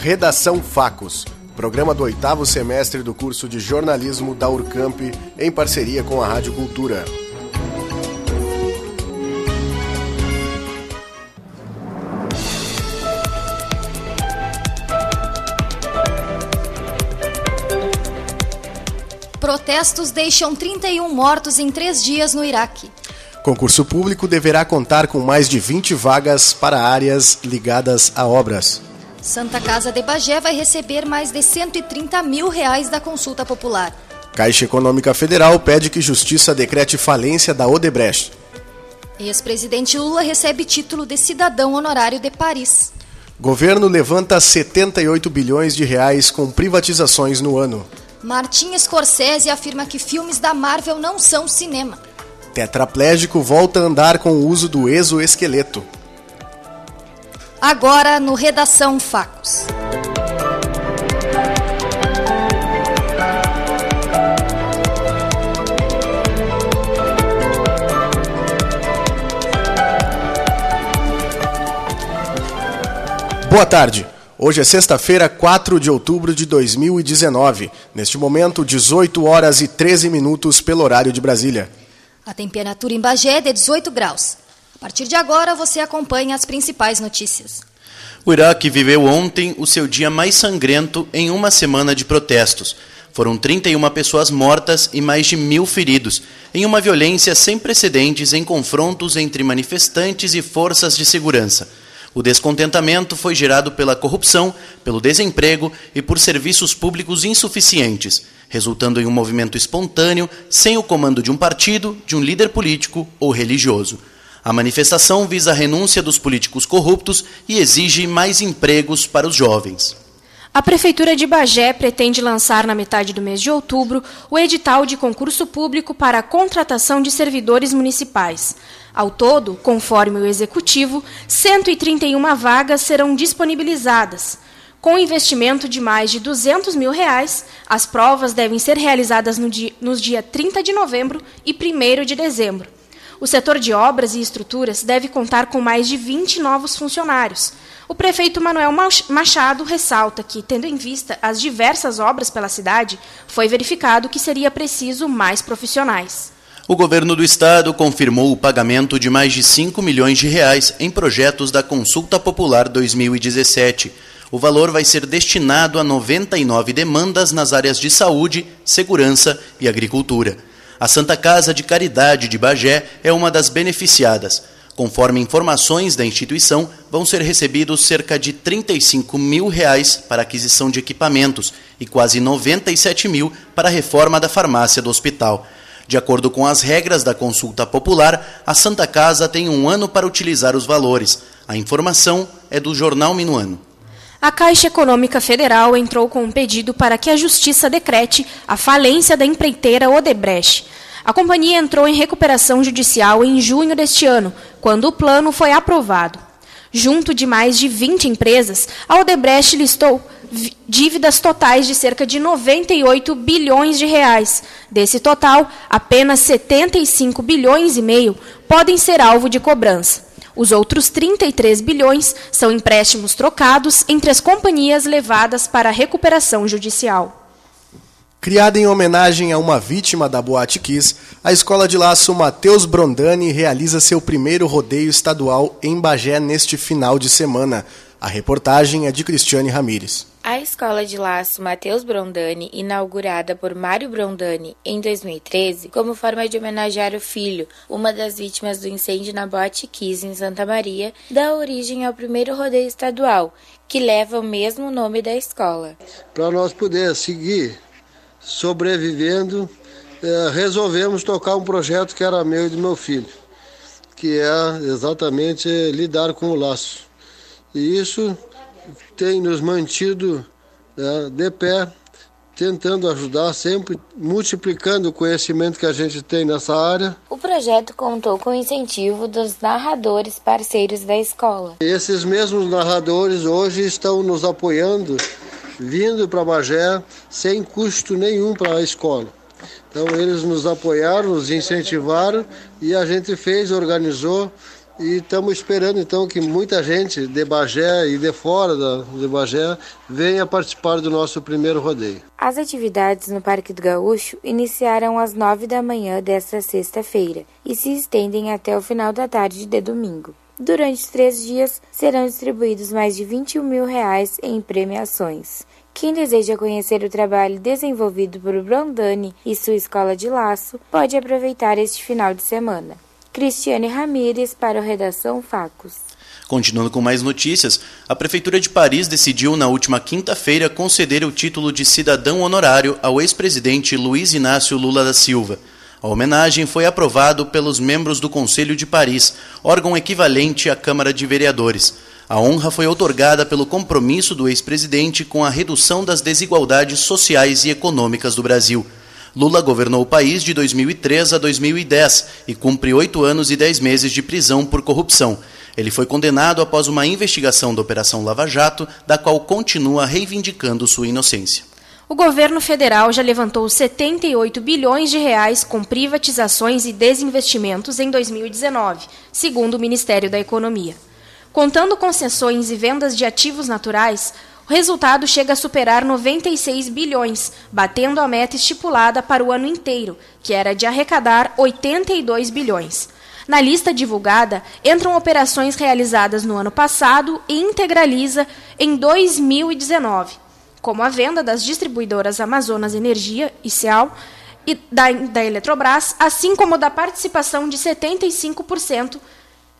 Redação Facos, programa do oitavo semestre do curso de jornalismo da Urcamp, em parceria com a Rádio Cultura. Protestos deixam 31 mortos em três dias no Iraque. Concurso público deverá contar com mais de 20 vagas para áreas ligadas a obras. Santa Casa de Bagé vai receber mais de 130 mil reais da consulta popular. Caixa Econômica Federal pede que Justiça decrete falência da Odebrecht. Ex-presidente Lula recebe título de cidadão honorário de Paris. Governo levanta 78 bilhões de reais com privatizações no ano. Martin Scorsese afirma que filmes da Marvel não são cinema. Tetraplégico volta a andar com o uso do exoesqueleto. Agora no Redação Facos. Boa tarde. Hoje é sexta-feira, 4 de outubro de 2019. Neste momento, 18 horas e 13 minutos pelo horário de Brasília. A temperatura em Bagé é de 18 graus. A partir de agora, você acompanha as principais notícias. O Iraque viveu ontem o seu dia mais sangrento em uma semana de protestos. Foram 31 pessoas mortas e mais de mil feridos, em uma violência sem precedentes em confrontos entre manifestantes e forças de segurança. O descontentamento foi gerado pela corrupção, pelo desemprego e por serviços públicos insuficientes, resultando em um movimento espontâneo, sem o comando de um partido, de um líder político ou religioso. A manifestação visa a renúncia dos políticos corruptos e exige mais empregos para os jovens. A Prefeitura de Bagé pretende lançar na metade do mês de outubro o edital de concurso público para a contratação de servidores municipais. Ao todo, conforme o Executivo, 131 vagas serão disponibilizadas. Com investimento de mais de 200 mil reais, as provas devem ser realizadas no dia, nos dias 30 de novembro e 1 de dezembro. O setor de obras e estruturas deve contar com mais de 20 novos funcionários. O prefeito Manuel Machado ressalta que, tendo em vista as diversas obras pela cidade, foi verificado que seria preciso mais profissionais. O governo do estado confirmou o pagamento de mais de 5 milhões de reais em projetos da Consulta Popular 2017. O valor vai ser destinado a 99 demandas nas áreas de saúde, segurança e agricultura. A Santa Casa de Caridade de Bagé é uma das beneficiadas. Conforme informações da instituição, vão ser recebidos cerca de 35 mil reais para aquisição de equipamentos e quase 97 mil para a reforma da farmácia do hospital. De acordo com as regras da consulta popular, a Santa Casa tem um ano para utilizar os valores. A informação é do Jornal Minuano. A Caixa Econômica Federal entrou com um pedido para que a Justiça decrete a falência da empreiteira Odebrecht. A companhia entrou em recuperação judicial em junho deste ano, quando o plano foi aprovado. Junto de mais de 20 empresas, a Odebrecht listou dívidas totais de cerca de 98 bilhões de reais. Desse total, apenas 75 bilhões e meio podem ser alvo de cobrança. Os outros 33 bilhões são empréstimos trocados entre as companhias levadas para a recuperação judicial. Criada em homenagem a uma vítima da Boate Kiss, a Escola de Laço Matheus Brondani realiza seu primeiro rodeio estadual em Bagé neste final de semana. A reportagem é de Cristiane Ramires. A Escola de Laço Matheus Brondani, inaugurada por Mário Brondani em 2013, como forma de homenagear o filho, uma das vítimas do incêndio na Boate Kiss em Santa Maria, dá origem ao primeiro rodeio estadual, que leva o mesmo nome da escola. Para nós poder seguir sobrevivendo, é, resolvemos tocar um projeto que era meu e do meu filho, que é exatamente lidar com o laço. E isso tem nos mantido né, de pé, tentando ajudar sempre, multiplicando o conhecimento que a gente tem nessa área. O projeto contou com o incentivo dos narradores parceiros da escola. Esses mesmos narradores hoje estão nos apoiando, vindo para Bagé sem custo nenhum para a escola. Então eles nos apoiaram, nos incentivaram e a gente fez, organizou E estamos esperando então que muita gente de Bagé e de fora da, de Bagé venha participar do nosso primeiro rodeio. As atividades no Parque do Gaúcho iniciaram às nove da manhã desta sexta-feira e se estendem até o final da tarde de domingo. Durante três dias serão distribuídos mais de 21 mil reais em premiações. Quem deseja conhecer o trabalho desenvolvido por Brondani e sua escola de laço pode aproveitar este final de semana. Cristiane Ramires para o Redação Facos. Continuando com mais notícias, a Prefeitura de Paris decidiu na última quinta-feira conceder o título de cidadão honorário ao ex-presidente Luiz Inácio Lula da Silva. A homenagem foi aprovada pelos membros do Conselho de Paris, órgão equivalente à Câmara de Vereadores. A honra foi otorgada pelo compromisso do ex-presidente com a redução das desigualdades sociais e econômicas do Brasil. Lula governou o país de 2003 a 2010 e cumpre oito anos e dez meses de prisão por corrupção. Ele foi condenado após uma investigação da Operação Lava Jato, da qual continua reivindicando sua inocência. O governo federal já levantou 78 bilhões de reais com privatizações e desinvestimentos em 2019, segundo o Ministério da Economia. Contando concessões e vendas de ativos naturais, o resultado chega a superar 96 bilhões, batendo a meta estipulada para o ano inteiro, que era de arrecadar 82 bilhões. Na lista divulgada entram operações realizadas no ano passado e integraliza em 2019, como a venda das distribuidoras Amazonas Energia e Ceal e da, da Eletrobras, assim como da participação de 75%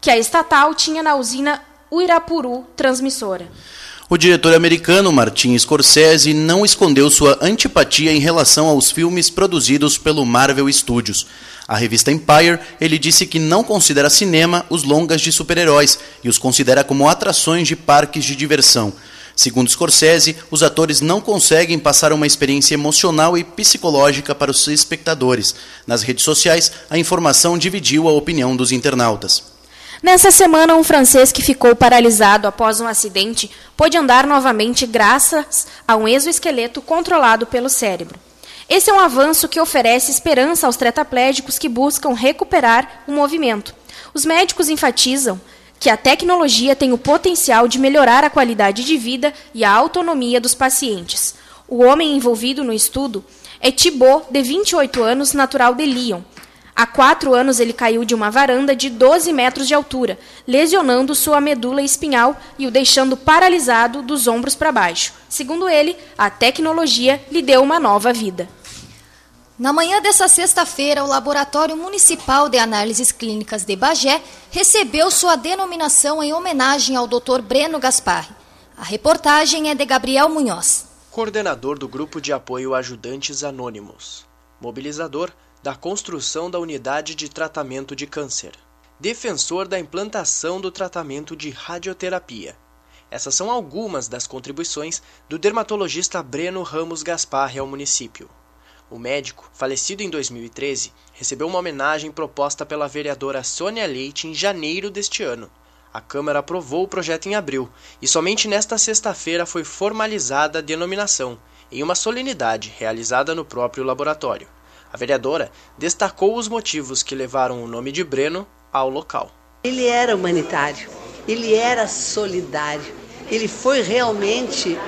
que a estatal tinha na usina Uirapuru Transmissora. O diretor americano Martin Scorsese não escondeu sua antipatia em relação aos filmes produzidos pelo Marvel Studios. À revista Empire, ele disse que não considera cinema os longas de super-heróis e os considera como atrações de parques de diversão. Segundo Scorsese, os atores não conseguem passar uma experiência emocional e psicológica para os espectadores. Nas redes sociais, a informação dividiu a opinião dos internautas. Nessa semana, um francês que ficou paralisado após um acidente pôde andar novamente graças a um exoesqueleto controlado pelo cérebro. Esse é um avanço que oferece esperança aos tetraplégicos que buscam recuperar o movimento. Os médicos enfatizam que a tecnologia tem o potencial de melhorar a qualidade de vida e a autonomia dos pacientes. O homem envolvido no estudo é Thibaut, de 28 anos, natural de Lyon, Há quatro anos ele caiu de uma varanda de 12 metros de altura, lesionando sua medula espinhal e o deixando paralisado dos ombros para baixo. Segundo ele, a tecnologia lhe deu uma nova vida. Na manhã dessa sexta-feira, o Laboratório Municipal de Análises Clínicas de Bagé recebeu sua denominação em homenagem ao Dr. Breno Gasparri. A reportagem é de Gabriel Munhoz. Coordenador do Grupo de Apoio Ajudantes Anônimos. Mobilizador da construção da unidade de tratamento de câncer, defensor da implantação do tratamento de radioterapia. Essas são algumas das contribuições do dermatologista Breno Ramos Gasparri ao município. O médico, falecido em 2013, recebeu uma homenagem proposta pela vereadora Sônia Leite em janeiro deste ano. A Câmara aprovou o projeto em abril e somente nesta sexta-feira foi formalizada a denominação, em uma solenidade realizada no próprio laboratório. A vereadora destacou os motivos que levaram o nome de Breno ao local. Ele era humanitário, ele era solidário, ele foi realmente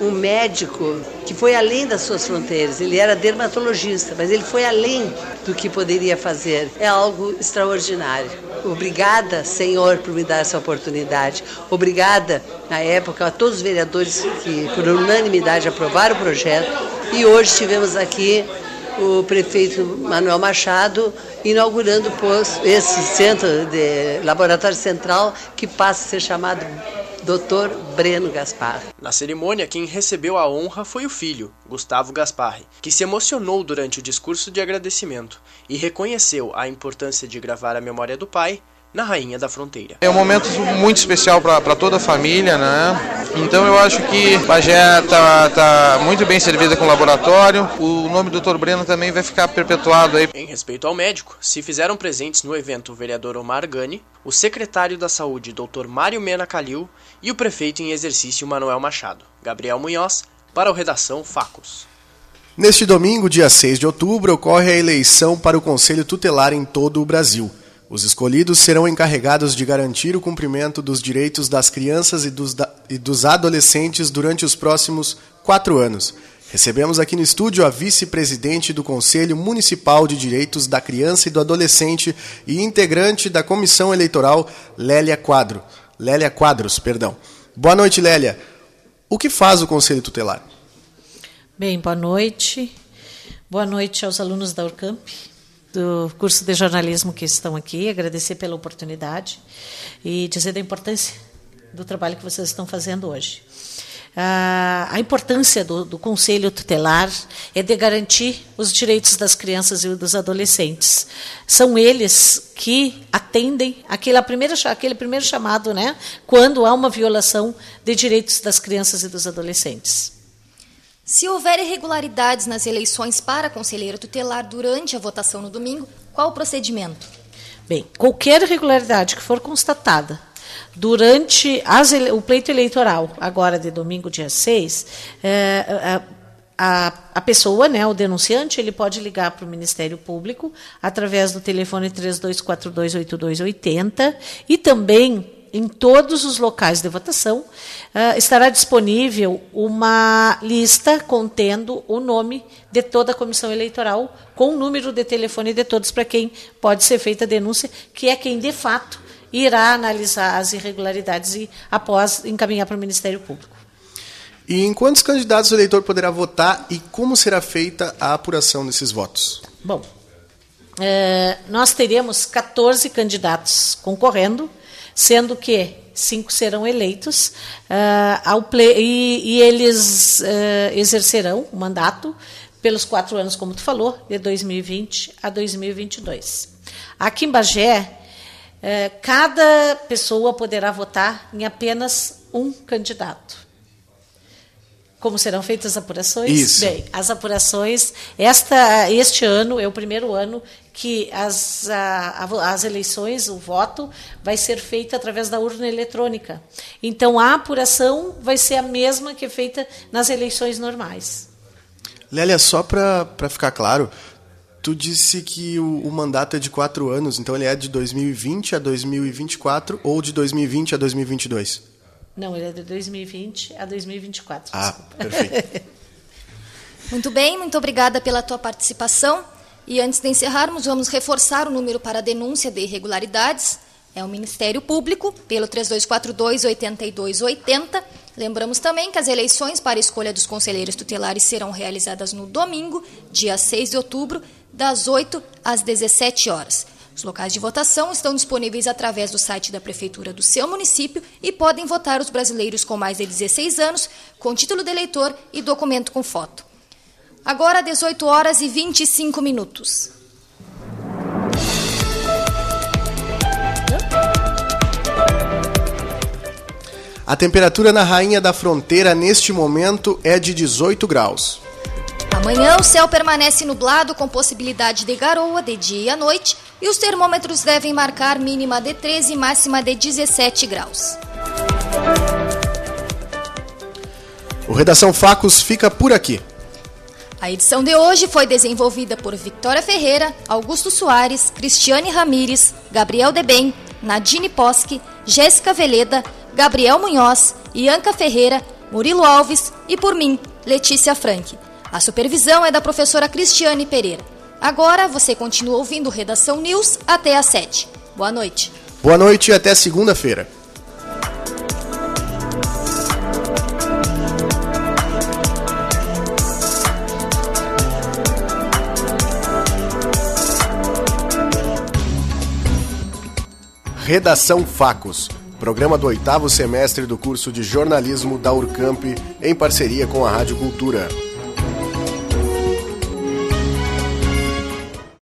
um médico que foi além das suas fronteiras. Ele era dermatologista, mas ele foi além do que poderia fazer. É algo extraordinário. Obrigada, Senhor, por me dar essa oportunidade. Obrigada, na época, a todos os vereadores que, por unanimidade, aprovaram o projeto. E hoje tivemos aqui o prefeito Manuel Machado inaugurando esse centro de laboratório central que passa a ser chamado Dr. Breno Gaspar. Na cerimônia, quem recebeu a honra foi o filho, Gustavo Gasparri, que se emocionou durante o discurso de agradecimento e reconheceu a importância de gravar a memória do pai na Rainha da Fronteira. É um momento muito especial para toda a família, né? Então eu acho que Bagé está tá muito bem servida com o laboratório. O nome do Dr. Breno também vai ficar perpetuado aí. Em respeito ao médico, se fizeram presentes no evento o vereador Omar Gani, o secretário da Saúde Dr. Mário Mena Calil e o prefeito em exercício Manuel Machado. Gabriel Munhoz, para o Redação Facos. Neste domingo, dia 6 de outubro, ocorre a eleição para o Conselho Tutelar em todo o Brasil. Os escolhidos serão encarregados de garantir o cumprimento dos direitos das crianças e dos, e dos adolescentes durante os próximos quatro anos. Recebemos aqui no estúdio a vice-presidente do Conselho Municipal de Direitos da Criança e do Adolescente e integrante da Comissão Eleitoral, Lélia Quadro. Lélia Quadros, perdão. Boa noite, Lélia. O que faz o Conselho Tutelar? Bem, boa noite. Boa noite aos alunos da Urcamp, do curso de jornalismo que estão aqui. Agradecer pela oportunidade e dizer da importância do trabalho que vocês estão fazendo hoje. Ah, a importância do, do, Conselho Tutelar é de garantir os direitos das crianças e dos adolescentes. São eles que atendem aquele primeiro, aquele primeiro chamado, né, quando há uma violação de direitos das crianças e dos adolescentes. Se houver irregularidades nas eleições para conselheiro tutelar durante a votação no domingo, qual o procedimento? Bem, qualquer irregularidade que for constatada durante as, o pleito eleitoral, agora de domingo, dia 6, é, a, a pessoa, né, o denunciante, ele pode ligar para o Ministério Público através do telefone 32428280 e também em todos os locais de votação uh, estará disponível uma lista contendo o nome de toda a comissão eleitoral com o número de telefone de todos para quem pode ser feita a denúncia, que é quem de fato irá analisar as irregularidades e, após, encaminhar para o Ministério Público. E em quantos candidatos o eleitor poderá votar e como será feita a apuração desses votos? Bom, nós teremos 14 candidatos concorrendo, sendo que cinco serão eleitos uh, ao e, e eles uh, exercerão o mandato pelos quatro anos, como tu falou, de 2020 a 2022. Aqui em Bagé, cada pessoa poderá votar em apenas um candidato. Como serão feitas as apurações? Isso. Bem, as apurações, esta, este ano é o primeiro ano que as, a, as eleições, o voto, vai ser feito através da urna eletrônica. Então, a apuração vai ser a mesma que é feita nas eleições normais. Lélia, só para ficar claro, Tu disse que o, o, mandato é de quatro anos, então ele é de 2020 a 2024 ou de 2020 a 2022? Não, ele é de 2020 a 2024. Ah, desculpa. perfeito. muito bem, muito obrigada pela tua participação. E antes de encerrarmos, vamos reforçar o número para denúncia de irregularidades. É o Ministério Público, pelo 3242-8280. Lembramos também que as eleições para a escolha dos conselheiros tutelares serão realizadas no domingo, dia 6 de outubro, das 8 às 17 horas. Os locais de votação estão disponíveis através do site da Prefeitura do seu município e podem votar os brasileiros com mais de 16 anos, com título de eleitor e documento com foto. Agora, 18 horas e 25 minutos. A temperatura na Rainha da Fronteira neste momento é de 18 graus. Amanhã o céu permanece nublado com possibilidade de garoa de dia e à noite e os termômetros devem marcar mínima de 13 e máxima de 17 graus. O Redação Facos fica por aqui. A edição de hoje foi desenvolvida por Victoria Ferreira, Augusto Soares, Cristiane Ramires, Gabriel Debem, Nadine Posque, Jéssica Veleda, Gabriel Munhoz, Ianca Ferreira, Murilo Alves e por mim, Letícia Frank. A supervisão é da professora Cristiane Pereira. Agora você continua ouvindo Redação News até às 7. Boa noite. Boa noite e até segunda-feira. Redação Facos, programa do oitavo semestre do curso de jornalismo da Urcamp, em parceria com a Rádio Cultura.